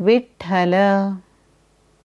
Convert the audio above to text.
Vitthal.